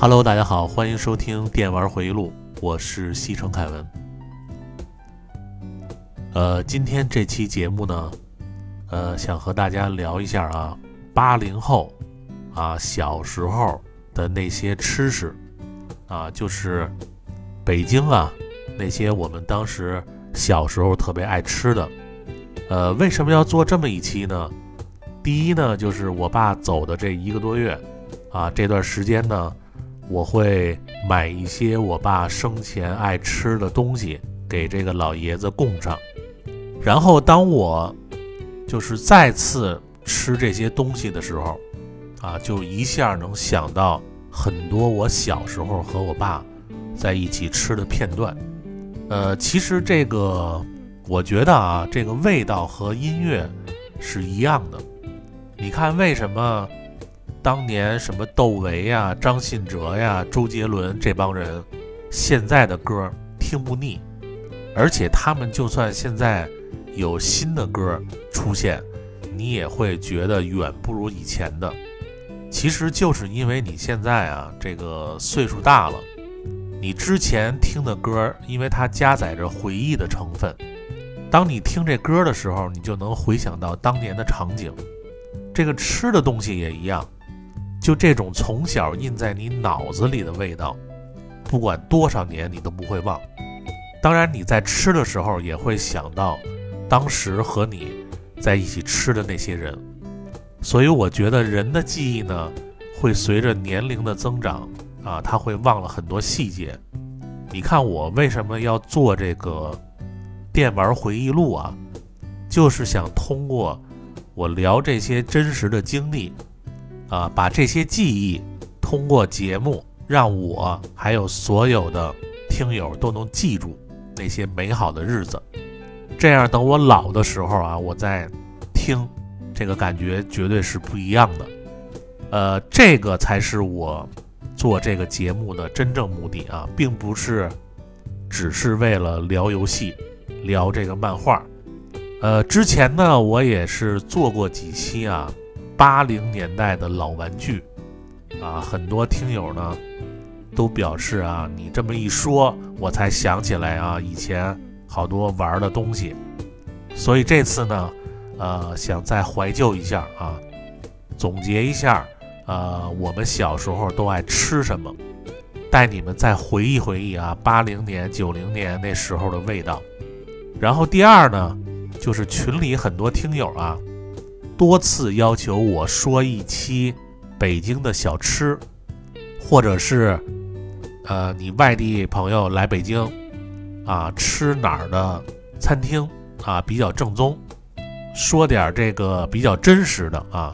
Hello，大家好，欢迎收听《电玩回忆录》，我是西城凯文。呃，今天这期节目呢，呃，想和大家聊一下啊，八零后啊小时候的那些吃食啊，就是北京啊那些我们当时小时候特别爱吃的。呃，为什么要做这么一期呢？第一呢，就是我爸走的这一个多月啊，这段时间呢。我会买一些我爸生前爱吃的东西给这个老爷子供上，然后当我就是再次吃这些东西的时候，啊，就一下能想到很多我小时候和我爸在一起吃的片段。呃，其实这个我觉得啊，这个味道和音乐是一样的。你看为什么？当年什么窦唯呀、张信哲呀、周杰伦这帮人，现在的歌听不腻，而且他们就算现在有新的歌出现，你也会觉得远不如以前的。其实就是因为你现在啊，这个岁数大了，你之前听的歌，因为它加载着回忆的成分，当你听这歌的时候，你就能回想到当年的场景。这个吃的东西也一样。就这种从小印在你脑子里的味道，不管多少年你都不会忘。当然，你在吃的时候也会想到当时和你在一起吃的那些人。所以，我觉得人的记忆呢，会随着年龄的增长啊，他会忘了很多细节。你看我为什么要做这个电玩回忆录啊？就是想通过我聊这些真实的经历。啊，把这些记忆通过节目，让我还有所有的听友都能记住那些美好的日子。这样，等我老的时候啊，我再听，这个感觉绝对是不一样的。呃，这个才是我做这个节目的真正目的啊，并不是只是为了聊游戏、聊这个漫画。呃，之前呢，我也是做过几期啊。八零年代的老玩具，啊，很多听友呢都表示啊，你这么一说，我才想起来啊，以前好多玩的东西。所以这次呢，呃，想再怀旧一下啊，总结一下，呃，我们小时候都爱吃什么，带你们再回忆回忆啊，八零年、九零年那时候的味道。然后第二呢，就是群里很多听友啊。多次要求我说一期北京的小吃，或者是，呃，你外地朋友来北京，啊，吃哪儿的餐厅啊比较正宗，说点这个比较真实的啊，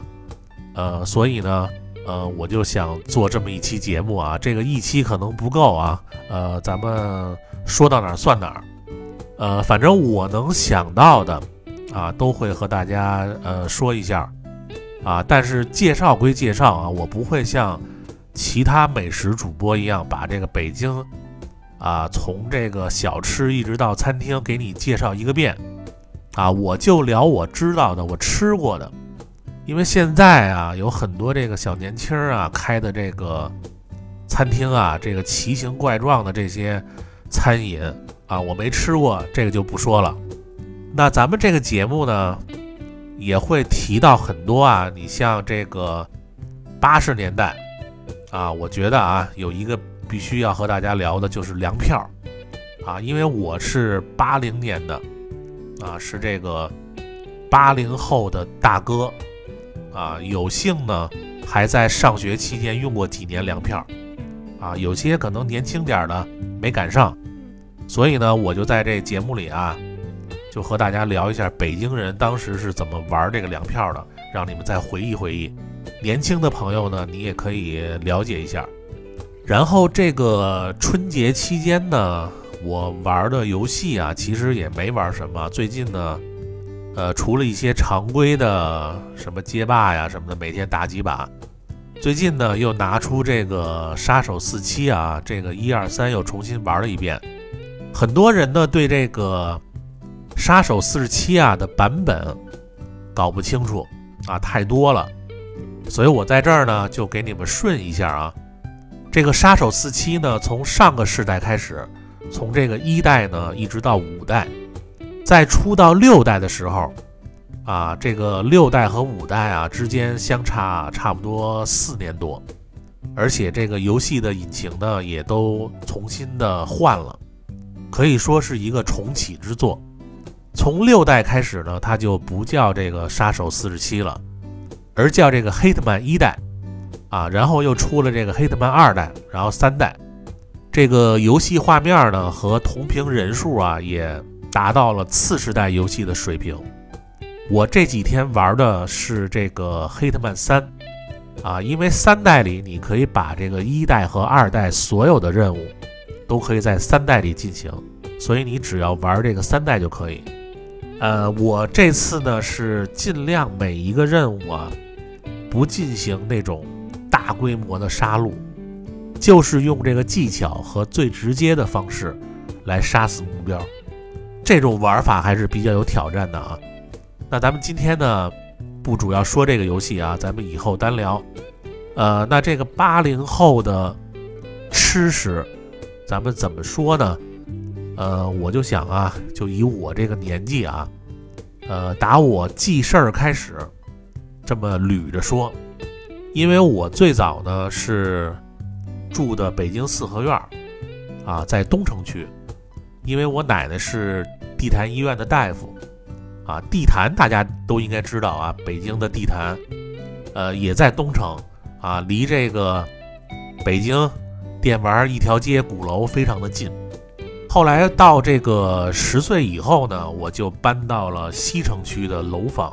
呃，所以呢，呃，我就想做这么一期节目啊，这个一期可能不够啊，呃，咱们说到哪儿算哪儿，呃，反正我能想到的。啊，都会和大家呃说一下，啊，但是介绍归介绍啊，我不会像其他美食主播一样把这个北京啊从这个小吃一直到餐厅给你介绍一个遍，啊，我就聊我知道的，我吃过的，因为现在啊有很多这个小年轻啊开的这个餐厅啊，这个奇形怪状的这些餐饮啊，我没吃过，这个就不说了。那咱们这个节目呢，也会提到很多啊，你像这个八十年代啊，我觉得啊，有一个必须要和大家聊的就是粮票啊，因为我是八零年的啊，是这个八零后的大哥啊，有幸呢还在上学期间用过几年粮票啊，有些可能年轻点的没赶上，所以呢，我就在这节目里啊。就和大家聊一下北京人当时是怎么玩这个粮票的，让你们再回忆回忆。年轻的朋友呢，你也可以了解一下。然后这个春节期间呢，我玩的游戏啊，其实也没玩什么。最近呢，呃，除了一些常规的什么街霸呀什么的，每天打几把。最近呢，又拿出这个杀手四七啊，这个一二三又重新玩了一遍。很多人呢对这个。杀手四十七啊的版本搞不清楚啊，太多了，所以我在这儿呢就给你们顺一下啊。这个杀手四七呢，从上个世代开始，从这个一代呢一直到五代，在出到六代的时候，啊，这个六代和五代啊之间相差差不多四年多，而且这个游戏的引擎呢也都重新的换了，可以说是一个重启之作。从六代开始呢，它就不叫这个杀手四十七了，而叫这个黑特曼一代。啊，然后又出了这个黑特曼二代，然后三代，这个游戏画面呢和同屏人数啊也达到了次世代游戏的水平。我这几天玩的是这个黑特曼三，啊，因为三代里你可以把这个一代和二代所有的任务都可以在三代里进行，所以你只要玩这个三代就可以。呃，我这次呢是尽量每一个任务啊不进行那种。大规模的杀戮，就是用这个技巧和最直接的方式来杀死目标。这种玩法还是比较有挑战的啊。那咱们今天呢，不主要说这个游戏啊，咱们以后单聊。呃，那这个八零后的吃食，咱们怎么说呢？呃，我就想啊，就以我这个年纪啊，呃，打我记事儿开始，这么捋着说。因为我最早呢是住的北京四合院儿啊，在东城区。因为我奶奶是地坛医院的大夫啊，地坛大家都应该知道啊，北京的地坛，呃，也在东城啊，离这个北京电玩一条街鼓楼非常的近。后来到这个十岁以后呢，我就搬到了西城区的楼房。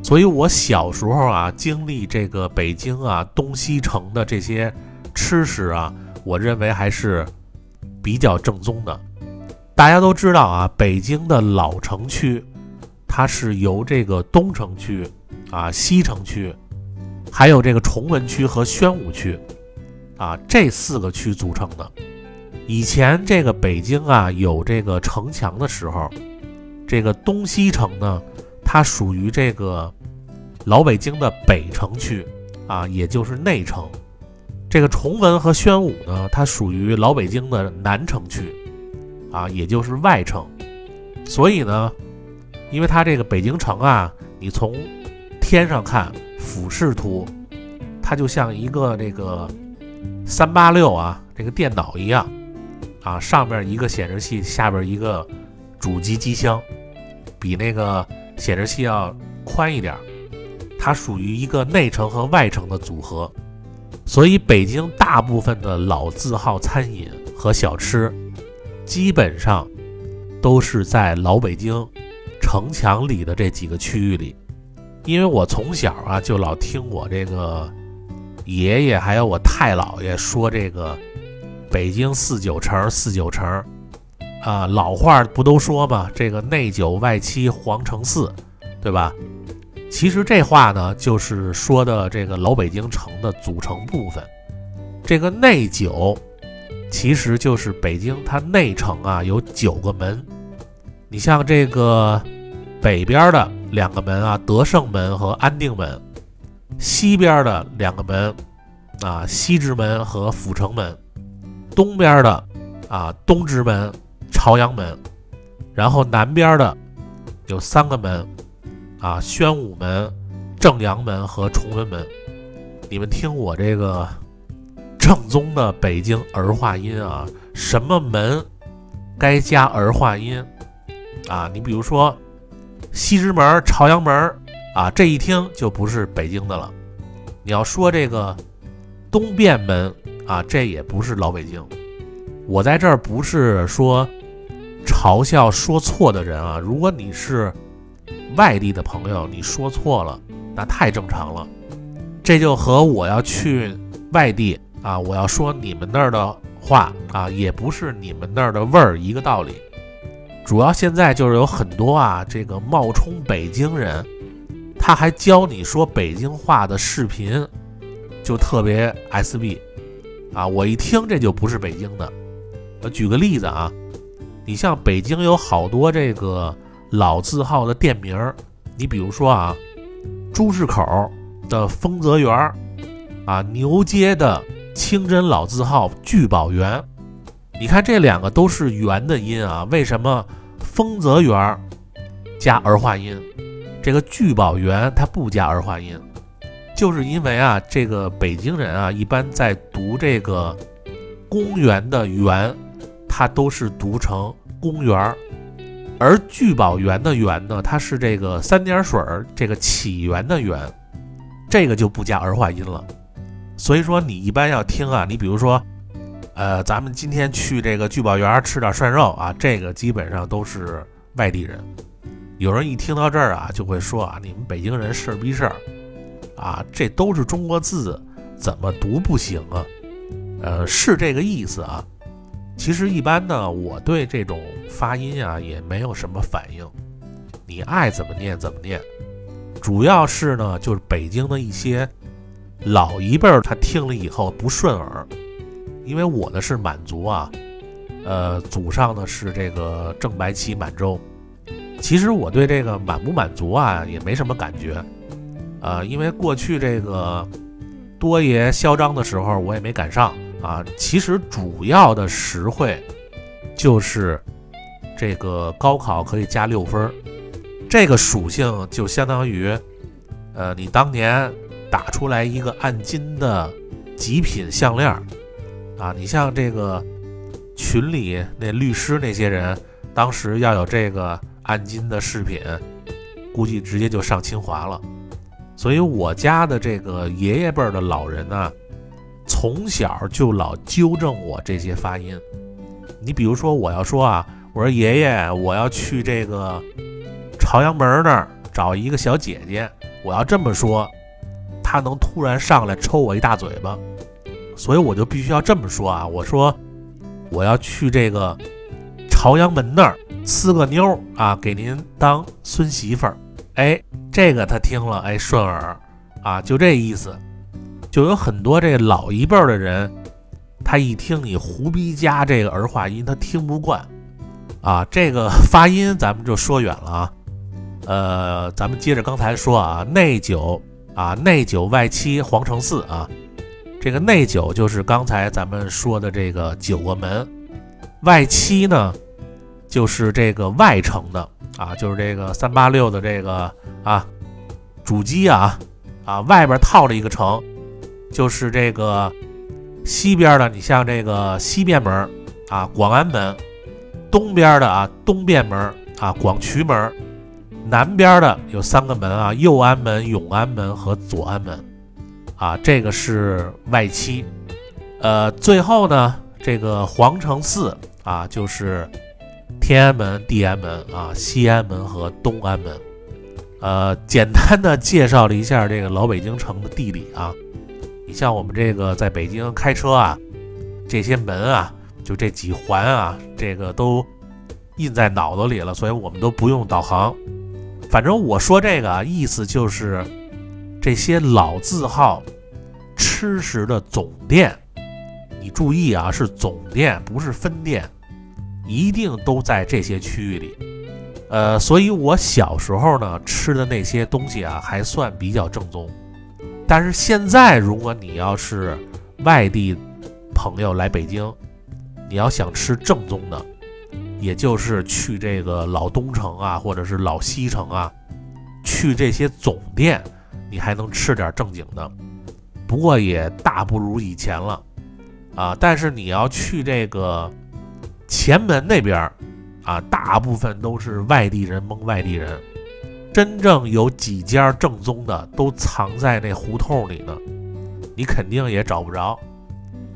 所以，我小时候啊，经历这个北京啊东西城的这些吃食啊，我认为还是比较正宗的。大家都知道啊，北京的老城区，它是由这个东城区啊、西城区，还有这个崇文区和宣武区啊这四个区组成的。以前这个北京啊有这个城墙的时候，这个东西城呢。它属于这个老北京的北城区啊，也就是内城。这个崇文和宣武呢，它属于老北京的南城区啊，也就是外城。所以呢，因为它这个北京城啊，你从天上看俯视图，它就像一个这个三八六啊这个电脑一样啊，上面一个显示器，下边一个主机机箱，比那个。显示器要宽一点，它属于一个内城和外城的组合，所以北京大部分的老字号餐饮和小吃，基本上都是在老北京城墙里的这几个区域里。因为我从小啊就老听我这个爷爷还有我太姥爷说这个北京四九城四九城。啊，老话不都说吗？这个内九外七皇城四，对吧？其实这话呢，就是说的这个老北京城的组成部分。这个内九，其实就是北京它内城啊，有九个门。你像这个北边的两个门啊，德胜门和安定门；西边的两个门啊，西直门和阜成门；东边的啊，东直门。朝阳门，然后南边的有三个门，啊，宣武门、正阳门和崇文门。你们听我这个正宗的北京儿化音啊，什么门该加儿化音啊？你比如说西直门、朝阳门啊，这一听就不是北京的了。你要说这个东便门啊，这也不是老北京。我在这儿不是说。嘲笑说错的人啊！如果你是外地的朋友，你说错了，那太正常了。这就和我要去外地啊，我要说你们那儿的话啊，也不是你们那儿的味儿一个道理。主要现在就是有很多啊，这个冒充北京人，他还教你说北京话的视频，就特别 SB 啊！我一听这就不是北京的。我举个例子啊。你像北京有好多这个老字号的店名，你比如说啊，朱市口的丰泽园儿，啊牛街的清真老字号聚宝园。你看这两个都是园的音啊，为什么丰泽园加儿化音，这个聚宝园它不加儿化音？就是因为啊，这个北京人啊，一般在读这个公园的园，它都是读成公园儿，而聚宝园的园呢，它是这个三点水儿这个起源的源，这个就不加儿化音了。所以说你一般要听啊，你比如说，呃，咱们今天去这个聚宝园吃点涮肉啊，这个基本上都是外地人。有人一听到这儿啊，就会说啊，你们北京人事儿逼事儿。啊，这都是中国字，怎么读不行啊？呃，是这个意思啊。其实一般呢，我对这种发音啊也没有什么反应，你爱怎么念怎么念。主要是呢，就是北京的一些老一辈儿，他听了以后不顺耳。因为我的是满族啊，呃，祖上呢是这个正白旗满洲。其实我对这个满不满族啊也没什么感觉。呃，因为过去这个多爷嚣张的时候，我也没赶上啊。其实主要的实惠就是这个高考可以加六分，这个属性就相当于，呃，你当年打出来一个按金的极品项链啊。你像这个群里那律师那些人，当时要有这个按金的饰品，估计直接就上清华了。所以我家的这个爷爷辈的老人呢，从小就老纠正我这些发音。你比如说，我要说啊，我说爷爷，我要去这个朝阳门那儿找一个小姐姐，我要这么说，他能突然上来抽我一大嘴巴。所以我就必须要这么说啊，我说我要去这个朝阳门那儿呲个妞啊，给您当孙媳妇儿。哎，这个他听了，哎，顺耳啊，就这意思。就有很多这老一辈的人，他一听你胡逼加这个儿化音，他听不惯啊。这个发音咱们就说远了啊。呃，咱们接着刚才说啊，内九啊，内九外七皇城四啊。这个内九就是刚才咱们说的这个九个门，外七呢就是这个外城的。啊，就是这个三八六的这个啊主机啊啊外边套着一个城，就是这个西边的，你像这个西便门啊广安门，东边的啊东便门啊广渠门，南边的有三个门啊右安门、永安门和左安门啊，这个是外七。呃，最后呢，这个皇城四啊就是。天安门、地安门啊，西安门和东安门，呃，简单的介绍了一下这个老北京城的地理啊。你像我们这个在北京开车啊，这些门啊，就这几环啊，这个都印在脑子里了，所以我们都不用导航。反正我说这个意思就是，这些老字号吃食的总店，你注意啊，是总店，不是分店。一定都在这些区域里，呃，所以我小时候呢吃的那些东西啊，还算比较正宗。但是现在，如果你要是外地朋友来北京，你要想吃正宗的，也就是去这个老东城啊，或者是老西城啊，去这些总店，你还能吃点正经的。不过也大不如以前了，啊，但是你要去这个。前门那边儿啊，大部分都是外地人蒙外地人，真正有几家正宗的都藏在那胡同里呢，你肯定也找不着。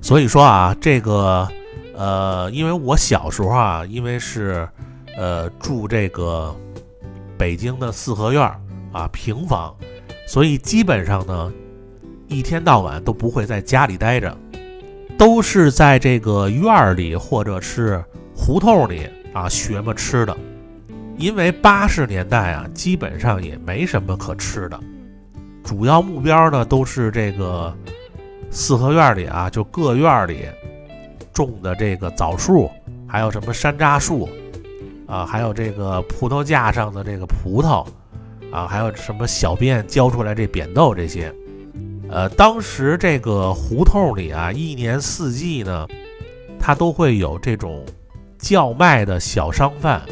所以说啊，这个呃，因为我小时候啊，因为是呃住这个北京的四合院啊平房，所以基本上呢，一天到晚都不会在家里待着。都是在这个院儿里或者是胡同里啊学么吃的，因为八十年代啊基本上也没什么可吃的，主要目标呢都是这个四合院里啊就各院里种的这个枣树，还有什么山楂树啊，还有这个葡萄架上的这个葡萄啊，还有什么小便浇出来这扁豆这些。呃，当时这个胡同里啊，一年四季呢，它都会有这种叫卖的小商贩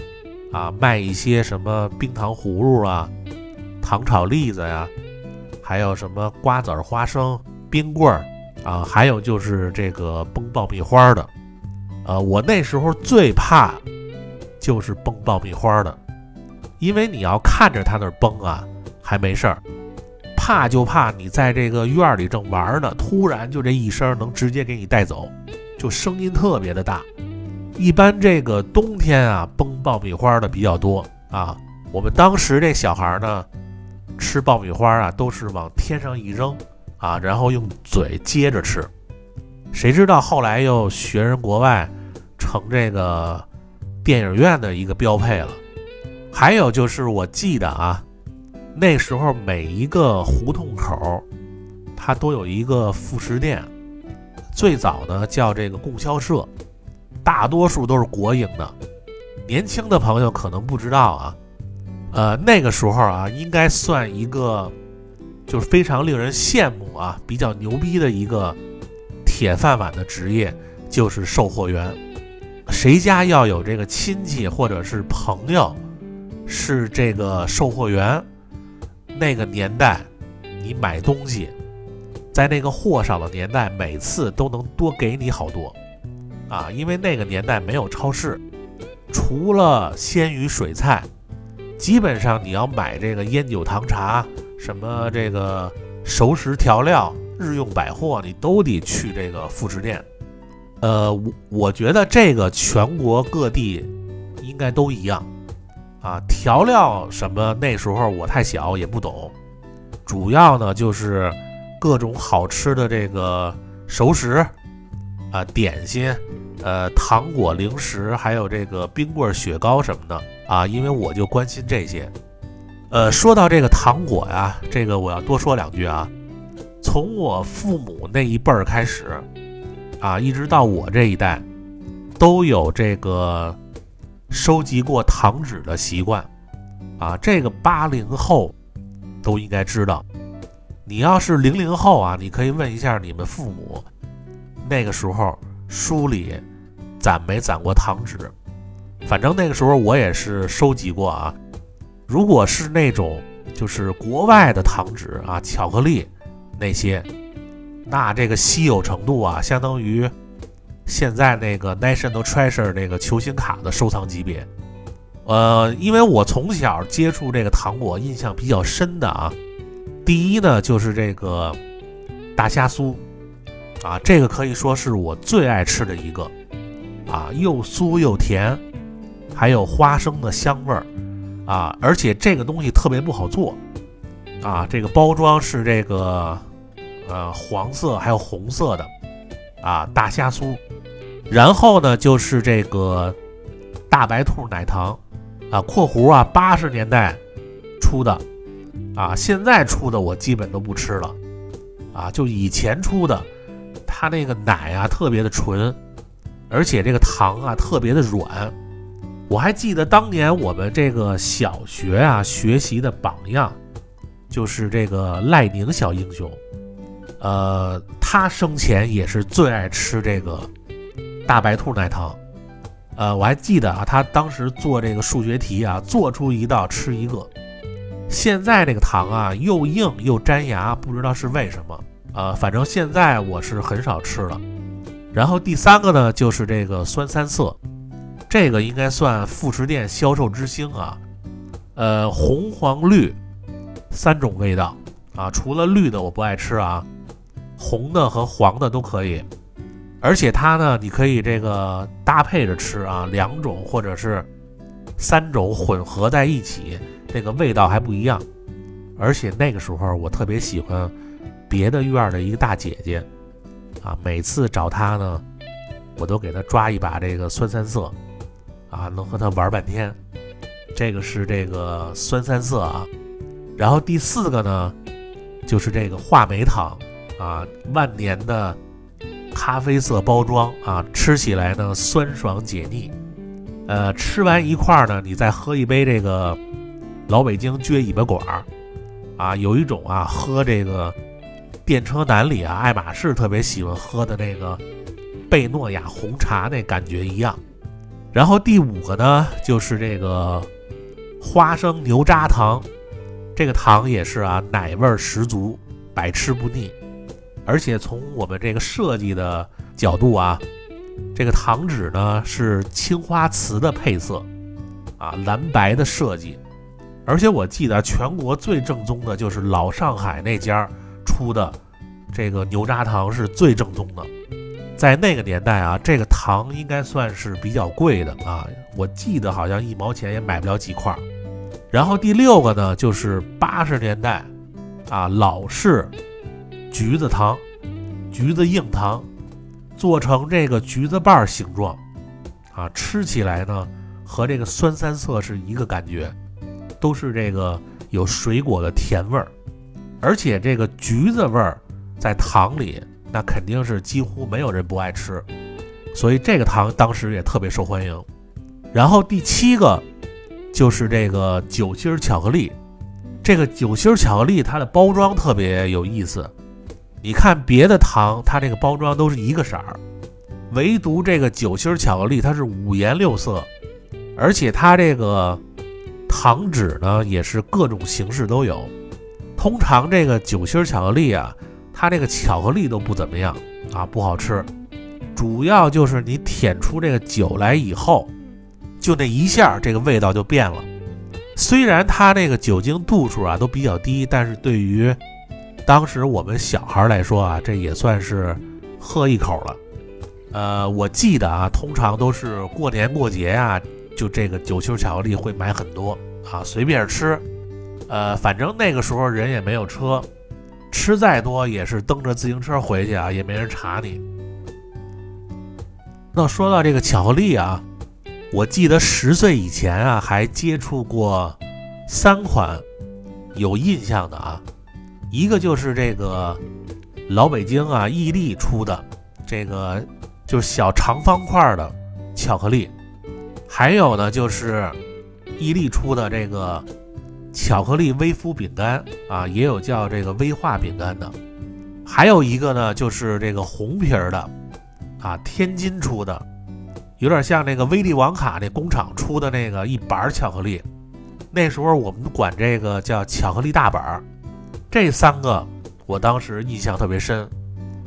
啊，卖一些什么冰糖葫芦啊、糖炒栗子呀，还有什么瓜子儿、花生、冰棍儿啊，还有就是这个崩爆米花的。呃，我那时候最怕就是崩爆米花的，因为你要看着他那崩啊，还没事儿；怕就怕你在这个院里正玩呢，突然就这一声能直接给你带走，就声音特别的大。一般这个冬天啊，崩爆米花的比较多啊。我们当时这小孩呢，吃爆米花啊，都是往天上一扔啊，然后用嘴接着吃。谁知道后来又学人国外。成这个电影院的一个标配了。还有就是，我记得啊，那时候每一个胡同口，它都有一个副食店。最早呢叫这个供销社，大多数都是国营的。年轻的朋友可能不知道啊，呃，那个时候啊，应该算一个就是非常令人羡慕啊，比较牛逼的一个铁饭碗的职业，就是售货员。谁家要有这个亲戚或者是朋友，是这个售货员，那个年代，你买东西，在那个货少的年代，每次都能多给你好多，啊，因为那个年代没有超市，除了鲜鱼水菜，基本上你要买这个烟酒糖茶，什么这个熟食调料、日用百货，你都得去这个副食店。呃，我我觉得这个全国各地应该都一样啊。调料什么那时候我太小也不懂，主要呢就是各种好吃的这个熟食啊、点心、呃糖果、零食，还有这个冰棍、雪糕什么的啊。因为我就关心这些。呃，说到这个糖果呀，这个我要多说两句啊。从我父母那一辈儿开始。啊，一直到我这一代，都有这个收集过糖纸的习惯。啊，这个八零后都应该知道。你要是零零后啊，你可以问一下你们父母，那个时候书里攒没攒过糖纸？反正那个时候我也是收集过啊。如果是那种就是国外的糖纸啊，巧克力那些。那这个稀有程度啊，相当于现在那个 National Treasure 那个球星卡的收藏级别。呃，因为我从小接触这个糖果，印象比较深的啊，第一呢就是这个大虾酥啊，这个可以说是我最爱吃的一个啊，又酥又甜，还有花生的香味儿啊，而且这个东西特别不好做啊，这个包装是这个。呃，黄色还有红色的，啊，大虾酥，然后呢就是这个大白兔奶糖，啊，括弧啊，八十年代出的，啊，现在出的我基本都不吃了，啊，就以前出的，它那个奶啊特别的纯，而且这个糖啊特别的软，我还记得当年我们这个小学啊学习的榜样，就是这个赖宁小英雄。呃，他生前也是最爱吃这个大白兔奶糖。呃，我还记得啊，他当时做这个数学题啊，做出一道吃一个。现在这个糖啊，又硬又粘牙，不知道是为什么。呃，反正现在我是很少吃了。然后第三个呢，就是这个酸三色，这个应该算副食店销售之星啊。呃，红黄绿三种味道啊，除了绿的我不爱吃啊。红的和黄的都可以，而且它呢，你可以这个搭配着吃啊，两种或者是三种混合在一起，这个味道还不一样。而且那个时候我特别喜欢别的院的一个大姐姐啊，每次找她呢，我都给她抓一把这个酸三色啊，能和她玩半天。这个是这个酸三色啊，然后第四个呢，就是这个话梅糖。啊，万年的咖啡色包装啊，吃起来呢酸爽解腻。呃，吃完一块呢，你再喝一杯这个老北京撅尾巴管儿啊，有一种啊喝这个电车男里啊，爱马仕特别喜欢喝的那个贝诺亚红茶那感觉一样。然后第五个呢，就是这个花生牛轧糖，这个糖也是啊，奶味十足，百吃不腻。而且从我们这个设计的角度啊，这个糖纸呢是青花瓷的配色，啊，蓝白的设计。而且我记得全国最正宗的就是老上海那家。出的这个牛轧糖是最正宗的，在那个年代啊，这个糖应该算是比较贵的啊，我记得好像一毛钱也买不了几块。然后第六个呢，就是八十年代啊，老式橘子糖，橘子硬糖，做成这个橘子瓣形状啊，吃起来呢和这个酸三色是一个感觉，都是这个有水果的甜味儿。而且这个橘子味儿在糖里，那肯定是几乎没有人不爱吃，所以这个糖当时也特别受欢迎。然后第七个就是这个酒心巧克力，这个酒心巧克力它的包装特别有意思。你看别的糖，它这个包装都是一个色儿，唯独这个酒心巧克力它是五颜六色，而且它这个糖纸呢也是各种形式都有。通常这个酒心巧克力啊，它这个巧克力都不怎么样啊，不好吃。主要就是你舔出这个酒来以后，就那一下，这个味道就变了。虽然它那个酒精度数啊都比较低，但是对于当时我们小孩来说啊，这也算是喝一口了。呃，我记得啊，通常都是过年过节呀，就这个酒心巧克力会买很多啊，随便吃。呃，反正那个时候人也没有车，吃再多也是蹬着自行车回去啊，也没人查你。那说到这个巧克力啊，我记得十岁以前啊，还接触过三款有印象的啊，一个就是这个老北京啊，伊利出的这个就是小长方块的巧克力，还有呢就是伊利出的这个。巧克力微敷饼干啊，也有叫这个微化饼干的，还有一个呢，就是这个红皮儿的，啊，天津出的，有点像那个威利王卡那工厂出的那个一板巧克力。那时候我们管这个叫巧克力大板儿。这三个我当时印象特别深，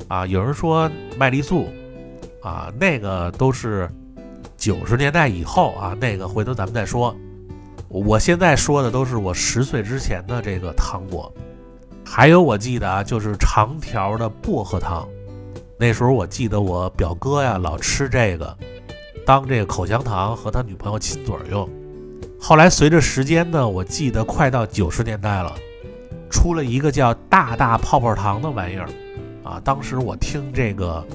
啊，有人说麦丽素，啊，那个都是九十年代以后啊，那个回头咱们再说。我现在说的都是我十岁之前的这个糖果，还有我记得啊，就是长条的薄荷糖。那时候我记得我表哥呀老吃这个，当这个口香糖和他女朋友亲嘴用。后来随着时间呢，我记得快到九十年代了，出了一个叫大大泡泡糖的玩意儿啊。当时我听这个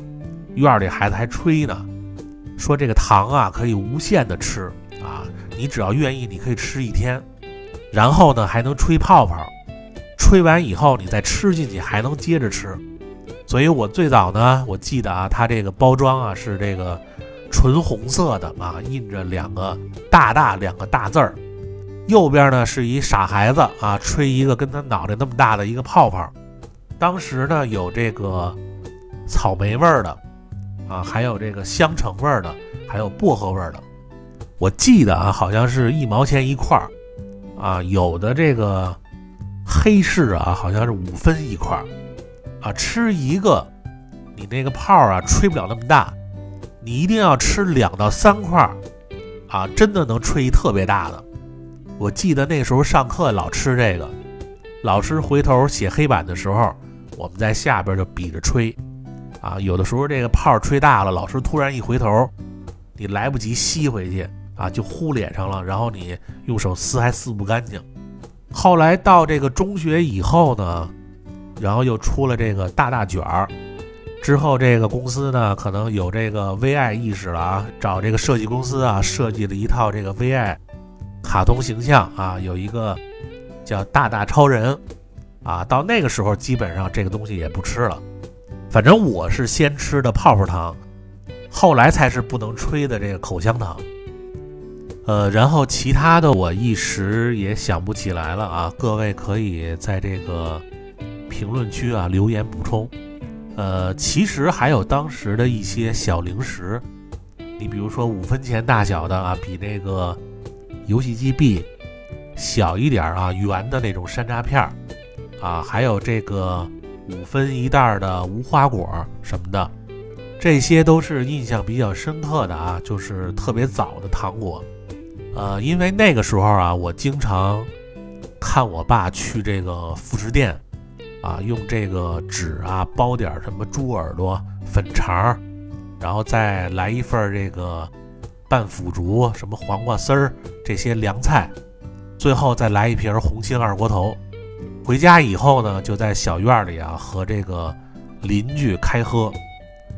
院里孩子还吹呢，说这个糖啊可以无限的吃啊。你只要愿意，你可以吃一天，然后呢还能吹泡泡，吹完以后你再吃进去还能接着吃。所以我最早呢，我记得啊，它这个包装啊是这个纯红色的啊，印着两个大大两个大字儿，右边呢是一傻孩子啊，吹一个跟他脑袋那么大的一个泡泡。当时呢有这个草莓味儿的啊，还有这个香橙味儿的，还有薄荷味儿的。我记得啊，好像是一毛钱一块儿，啊，有的这个黑市啊，好像是五分一块儿，啊，吃一个，你那个泡啊吹不了那么大，你一定要吃两到三块儿，啊，真的能吹一特别大的。我记得那时候上课老吃这个，老师回头写黑板的时候，我们在下边就比着吹，啊，有的时候这个泡吹大了，老师突然一回头，你来不及吸回去。啊，就呼脸上了，然后你用手撕还撕不干净。后来到这个中学以后呢，然后又出了这个大大卷儿。之后这个公司呢，可能有这个 VI 意识了啊，找这个设计公司啊，设计了一套这个 VI 卡通形象啊，有一个叫大大超人啊。到那个时候，基本上这个东西也不吃了。反正我是先吃的泡泡糖，后来才是不能吹的这个口香糖。呃，然后其他的我一时也想不起来了啊，各位可以在这个评论区啊留言补充。呃，其实还有当时的一些小零食，你比如说五分钱大小的啊，比那个游戏机币小一点啊，圆的那种山楂片儿啊，还有这个五分一袋的无花果什么的，这些都是印象比较深刻的啊，就是特别早的糖果。呃，因为那个时候啊，我经常看我爸去这个副食店。啊，用这个纸啊包点什么猪耳朵、粉肠，然后再来一份这个拌腐竹、什么黄瓜丝儿这些凉菜，最后再来一瓶红星二锅头。回家以后呢，就在小院里啊和这个邻居开喝，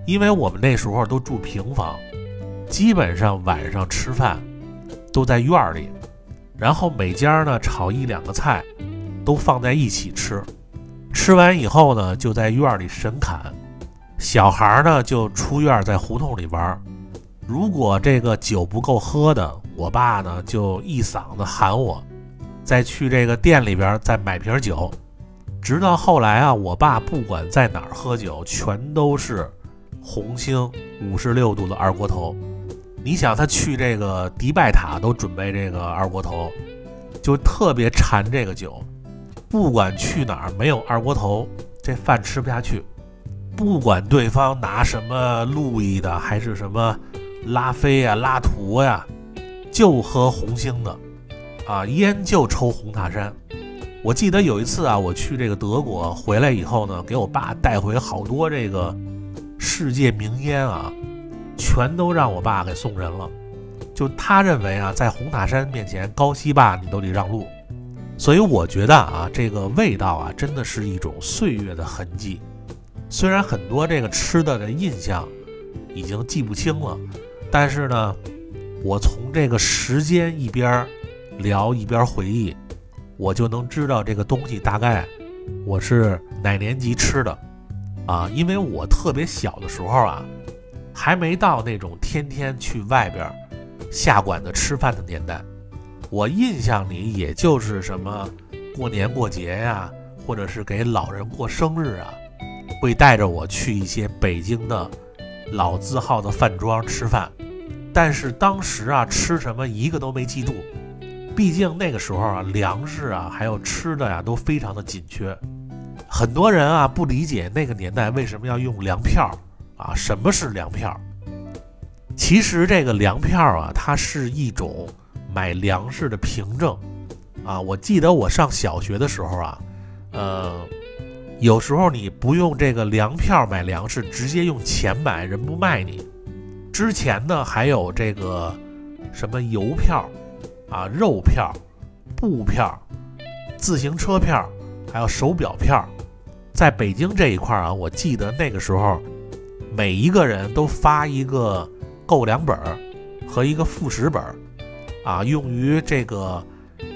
因为我们那时候都住平房，基本上晚上吃饭都在院里，然后每家呢炒一两个菜，都放在一起吃。吃完以后呢，就在院里神侃，小孩呢就出院在胡同里玩。如果这个酒不够喝的，我爸呢就一嗓子喊我，再去这个店里边再买瓶酒。直到后来啊，我爸不管在哪儿喝酒，全都是红星五十六度的二锅头。你想他去这个迪拜塔都准备这个二锅头，就特别馋这个酒。不管去哪儿，没有二锅头，这饭吃不下去。不管对方拿什么路易的，还是什么拉菲呀、拉图呀，就喝红星的，啊，烟就抽红塔山。我记得有一次啊，我去这个德国回来以后呢，给我爸带回好多这个世界名烟啊，全都让我爸给送人了。就他认为啊，在红塔山面前，高希霸你都得让路。所以我觉得啊，这个味道啊，真的是一种岁月的痕迹。虽然很多这个吃的的印象已经记不清了，但是呢，我从这个时间一边聊一边回忆，我就能知道这个东西大概我是哪年级吃的啊。因为我特别小的时候啊，还没到那种天天去外边下馆子吃饭的年代。我印象里，也就是什么过年过节呀，或者是给老人过生日啊，会带着我去一些北京的老字号的饭庄吃饭。但是当时啊，吃什么一个都没记住，毕竟那个时候啊，粮食啊还有吃的呀都非常的紧缺。很多人啊不理解那个年代为什么要用粮票啊？什么是粮票？其实这个粮票啊，它是一种。买粮食的凭证，啊，我记得我上小学的时候啊，呃，有时候你不用这个粮票买粮食，直接用钱买，人不卖你。之前呢，还有这个什么邮票啊、肉票、布票、自行车票，还有手表票。在北京这一块啊，我记得那个时候，每一个人都发一个购粮本和一个副食本。啊，用于这个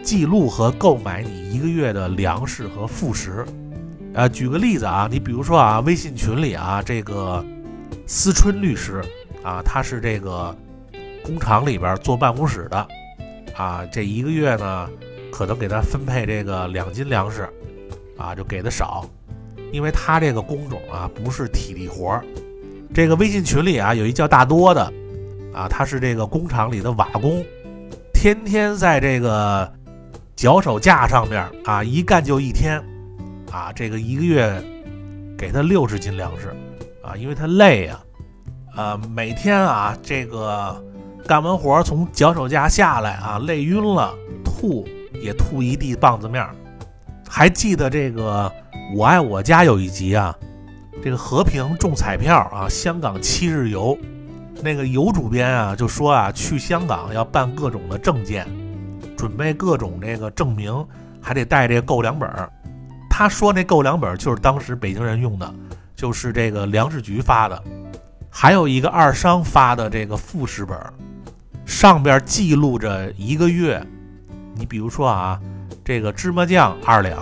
记录和购买你一个月的粮食和副食。呃，举个例子啊，你比如说啊，微信群里啊，这个思春律师啊，他是这个工厂里边坐办公室的啊，这一个月呢，可能给他分配这个两斤粮食啊，就给的少，因为他这个工种啊不是体力活儿。这个微信群里啊，有一叫大多的啊，他是这个工厂里的瓦工。天天在这个脚手架上面啊，一干就一天，啊，这个一个月给他六十斤粮食，啊，因为他累呀，呃，每天啊，这个干完活从脚手架下来啊，累晕了，吐也吐一地棒子面儿。还记得这个《我爱我家》有一集啊，这个和平中彩票啊，香港七日游。那个游主编啊，就说啊，去香港要办各种的证件，准备各种这个证明，还得带这个购粮本儿。他说那购粮本就是当时北京人用的，就是这个粮食局发的，还有一个二商发的这个副食本，上边记录着一个月。你比如说啊，这个芝麻酱二两，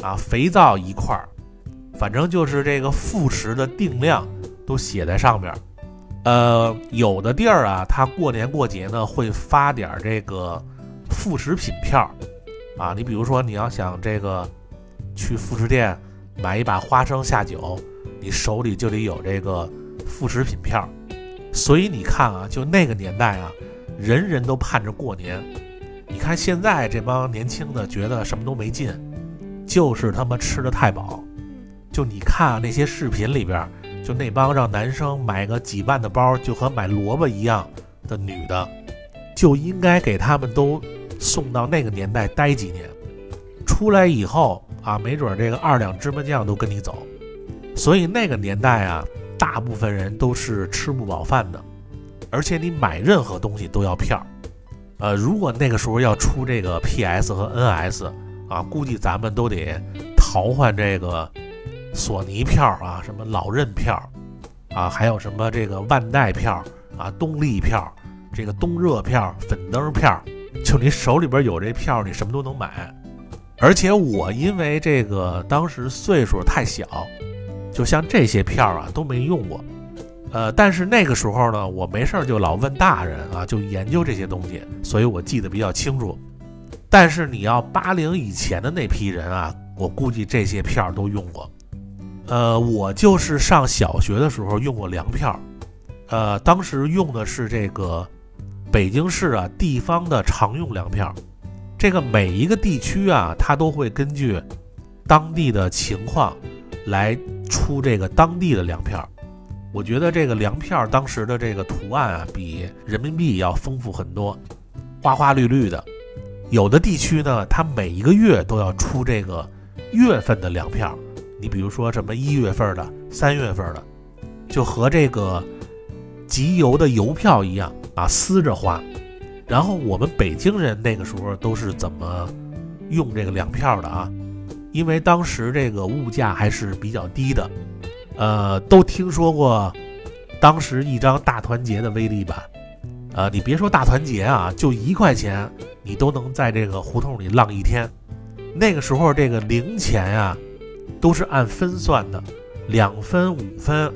啊，肥皂一块儿，反正就是这个副食的定量都写在上边。呃，有的地儿啊，他过年过节呢会发点这个副食品票，啊，你比如说你要想这个去副食店买一把花生下酒，你手里就得有这个副食品票。所以你看啊，就那个年代啊，人人都盼着过年。你看现在这帮年轻的觉得什么都没劲，就是他妈吃的太饱。就你看那些视频里边，就那帮让男生买个几万的包，就和买萝卜一样的女的，就应该给他们都送到那个年代待几年。出来以后啊，没准这个二两芝麻酱都跟你走。所以那个年代啊。大部分人都是吃不饱饭的，而且你买任何东西都要票。呃，如果那个时候要出这个 PS 和 NS 啊，估计咱们都得淘换这个索尼票啊，什么老任票啊，还有什么这个万代票啊、东丽票、这个东热票、粉灯票，就你手里边有这票，你什么都能买。而且我因为这个当时岁数太小。就像这些票啊都没用过，呃，但是那个时候呢，我没事儿就老问大人啊，就研究这些东西，所以我记得比较清楚。但是你要八零以前的那批人啊，我估计这些票都用过。呃，我就是上小学的时候用过粮票，呃，当时用的是这个北京市啊地方的常用粮票，这个每一个地区啊，它都会根据当地的情况来。出这个当地的粮票，我觉得这个粮票当时的这个图案啊，比人民币要丰富很多，花花绿绿的。有的地区呢，它每一个月都要出这个月份的粮票。你比如说什么一月份的、三月份的，就和这个集邮的邮票一样啊，撕着花。然后我们北京人那个时候都是怎么用这个粮票的啊？因为当时这个物价还是比较低的，呃，都听说过当时一张大团结的威力吧？呃，你别说大团结啊，就一块钱，你都能在这个胡同里浪一天。那个时候这个零钱呀，都是按分算的，两分、五分，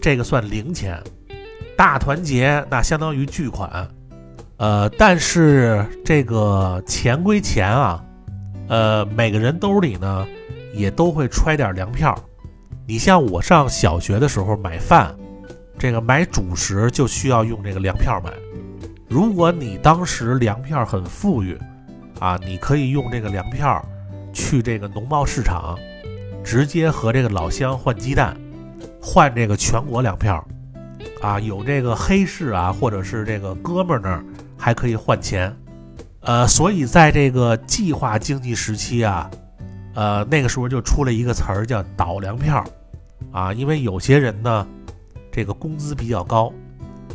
这个算零钱。大团结那相当于巨款，呃，但是这个钱归钱啊。呃，每个人兜里呢，也都会揣点粮票。你像我上小学的时候买饭，这个买主食就需要用这个粮票买。如果你当时粮票很富裕，啊，你可以用这个粮票去这个农贸市场，直接和这个老乡换鸡蛋，换这个全国粮票。啊，有这个黑市啊，或者是这个哥们儿那儿还可以换钱。呃，所以在这个计划经济时期啊，呃，那个时候就出了一个词儿叫倒粮票，啊，因为有些人呢，这个工资比较高，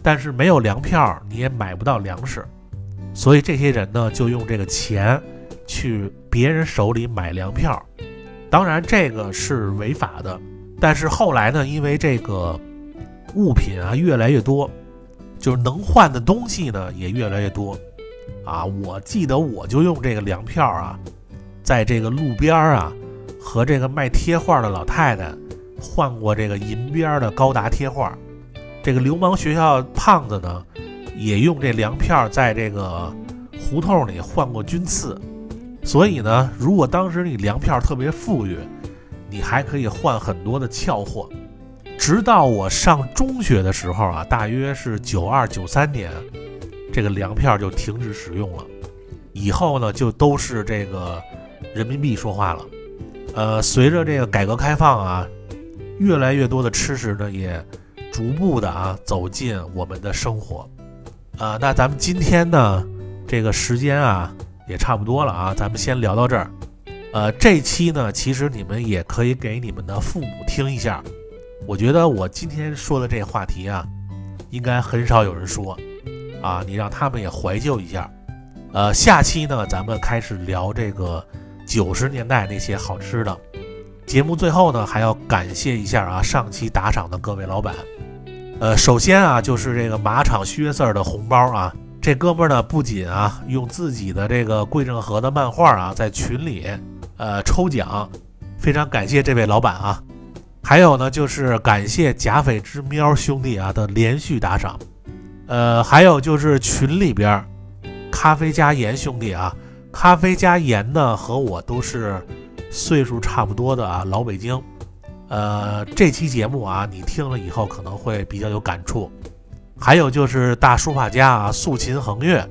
但是没有粮票，你也买不到粮食，所以这些人呢，就用这个钱去别人手里买粮票，当然这个是违法的，但是后来呢，因为这个物品啊越来越多，就是能换的东西呢也越来越多。啊，我记得我就用这个粮票啊，在这个路边啊，和这个卖贴画的老太太换过这个银边的高达贴画。这个流氓学校胖子呢，也用这粮票在这个胡同里换过军刺。所以呢，如果当时你粮票特别富裕，你还可以换很多的俏货。直到我上中学的时候啊，大约是九二九三年。这个粮票就停止使用了，以后呢就都是这个人民币说话了。呃，随着这个改革开放啊，越来越多的吃食呢也逐步的啊走进我们的生活。啊，那咱们今天呢这个时间啊也差不多了啊，咱们先聊到这儿。呃，这期呢其实你们也可以给你们的父母听一下，我觉得我今天说的这话题啊，应该很少有人说。啊，你让他们也怀旧一下。呃，下期呢，咱们开始聊这个九十年代那些好吃的。节目最后呢，还要感谢一下啊，上期打赏的各位老板。呃，首先啊，就是这个马场靴字儿的红包啊，这哥们儿呢，不仅啊用自己的这个桂正和的漫画啊，在群里呃抽奖，非常感谢这位老板啊。还有呢，就是感谢假匪之喵兄弟啊的连续打赏。呃，还有就是群里边，咖啡加盐兄弟啊，咖啡加盐呢和我都是岁数差不多的啊老北京。呃，这期节目啊，你听了以后可能会比较有感触。还有就是大书法家啊，素琴横月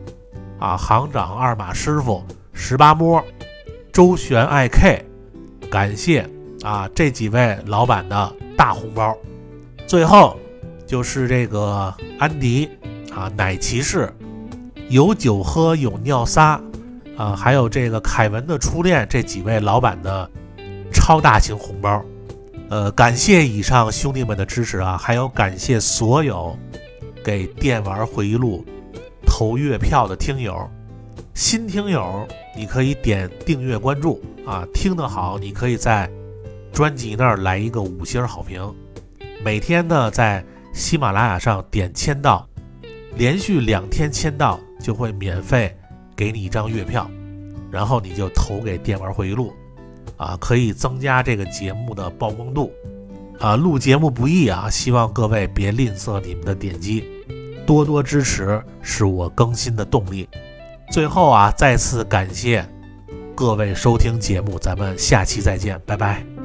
啊，行长二马师傅十八摸，周旋爱 K，感谢啊这几位老板的大红包。最后就是这个安迪啊，奶骑士，有酒喝有尿撒啊，还有这个凯文的初恋这几位老板的超大型红包。呃，感谢以上兄弟们的支持啊，还有感谢所有给电玩回忆录投月票的听友。新听友，你可以点订阅关注啊，听得好，你可以在专辑那儿来一个五星好评。每天呢，在喜马拉雅上点签到，连续两天签到就会免费给你一张月票，然后你就投给电玩回忆录。啊，可以增加这个节目的曝光度，啊，录节目不易啊，希望各位别吝啬你们的点击，多多支持是我更新的动力。最后啊，再次感谢各位收听节目，咱们下期再见，拜拜。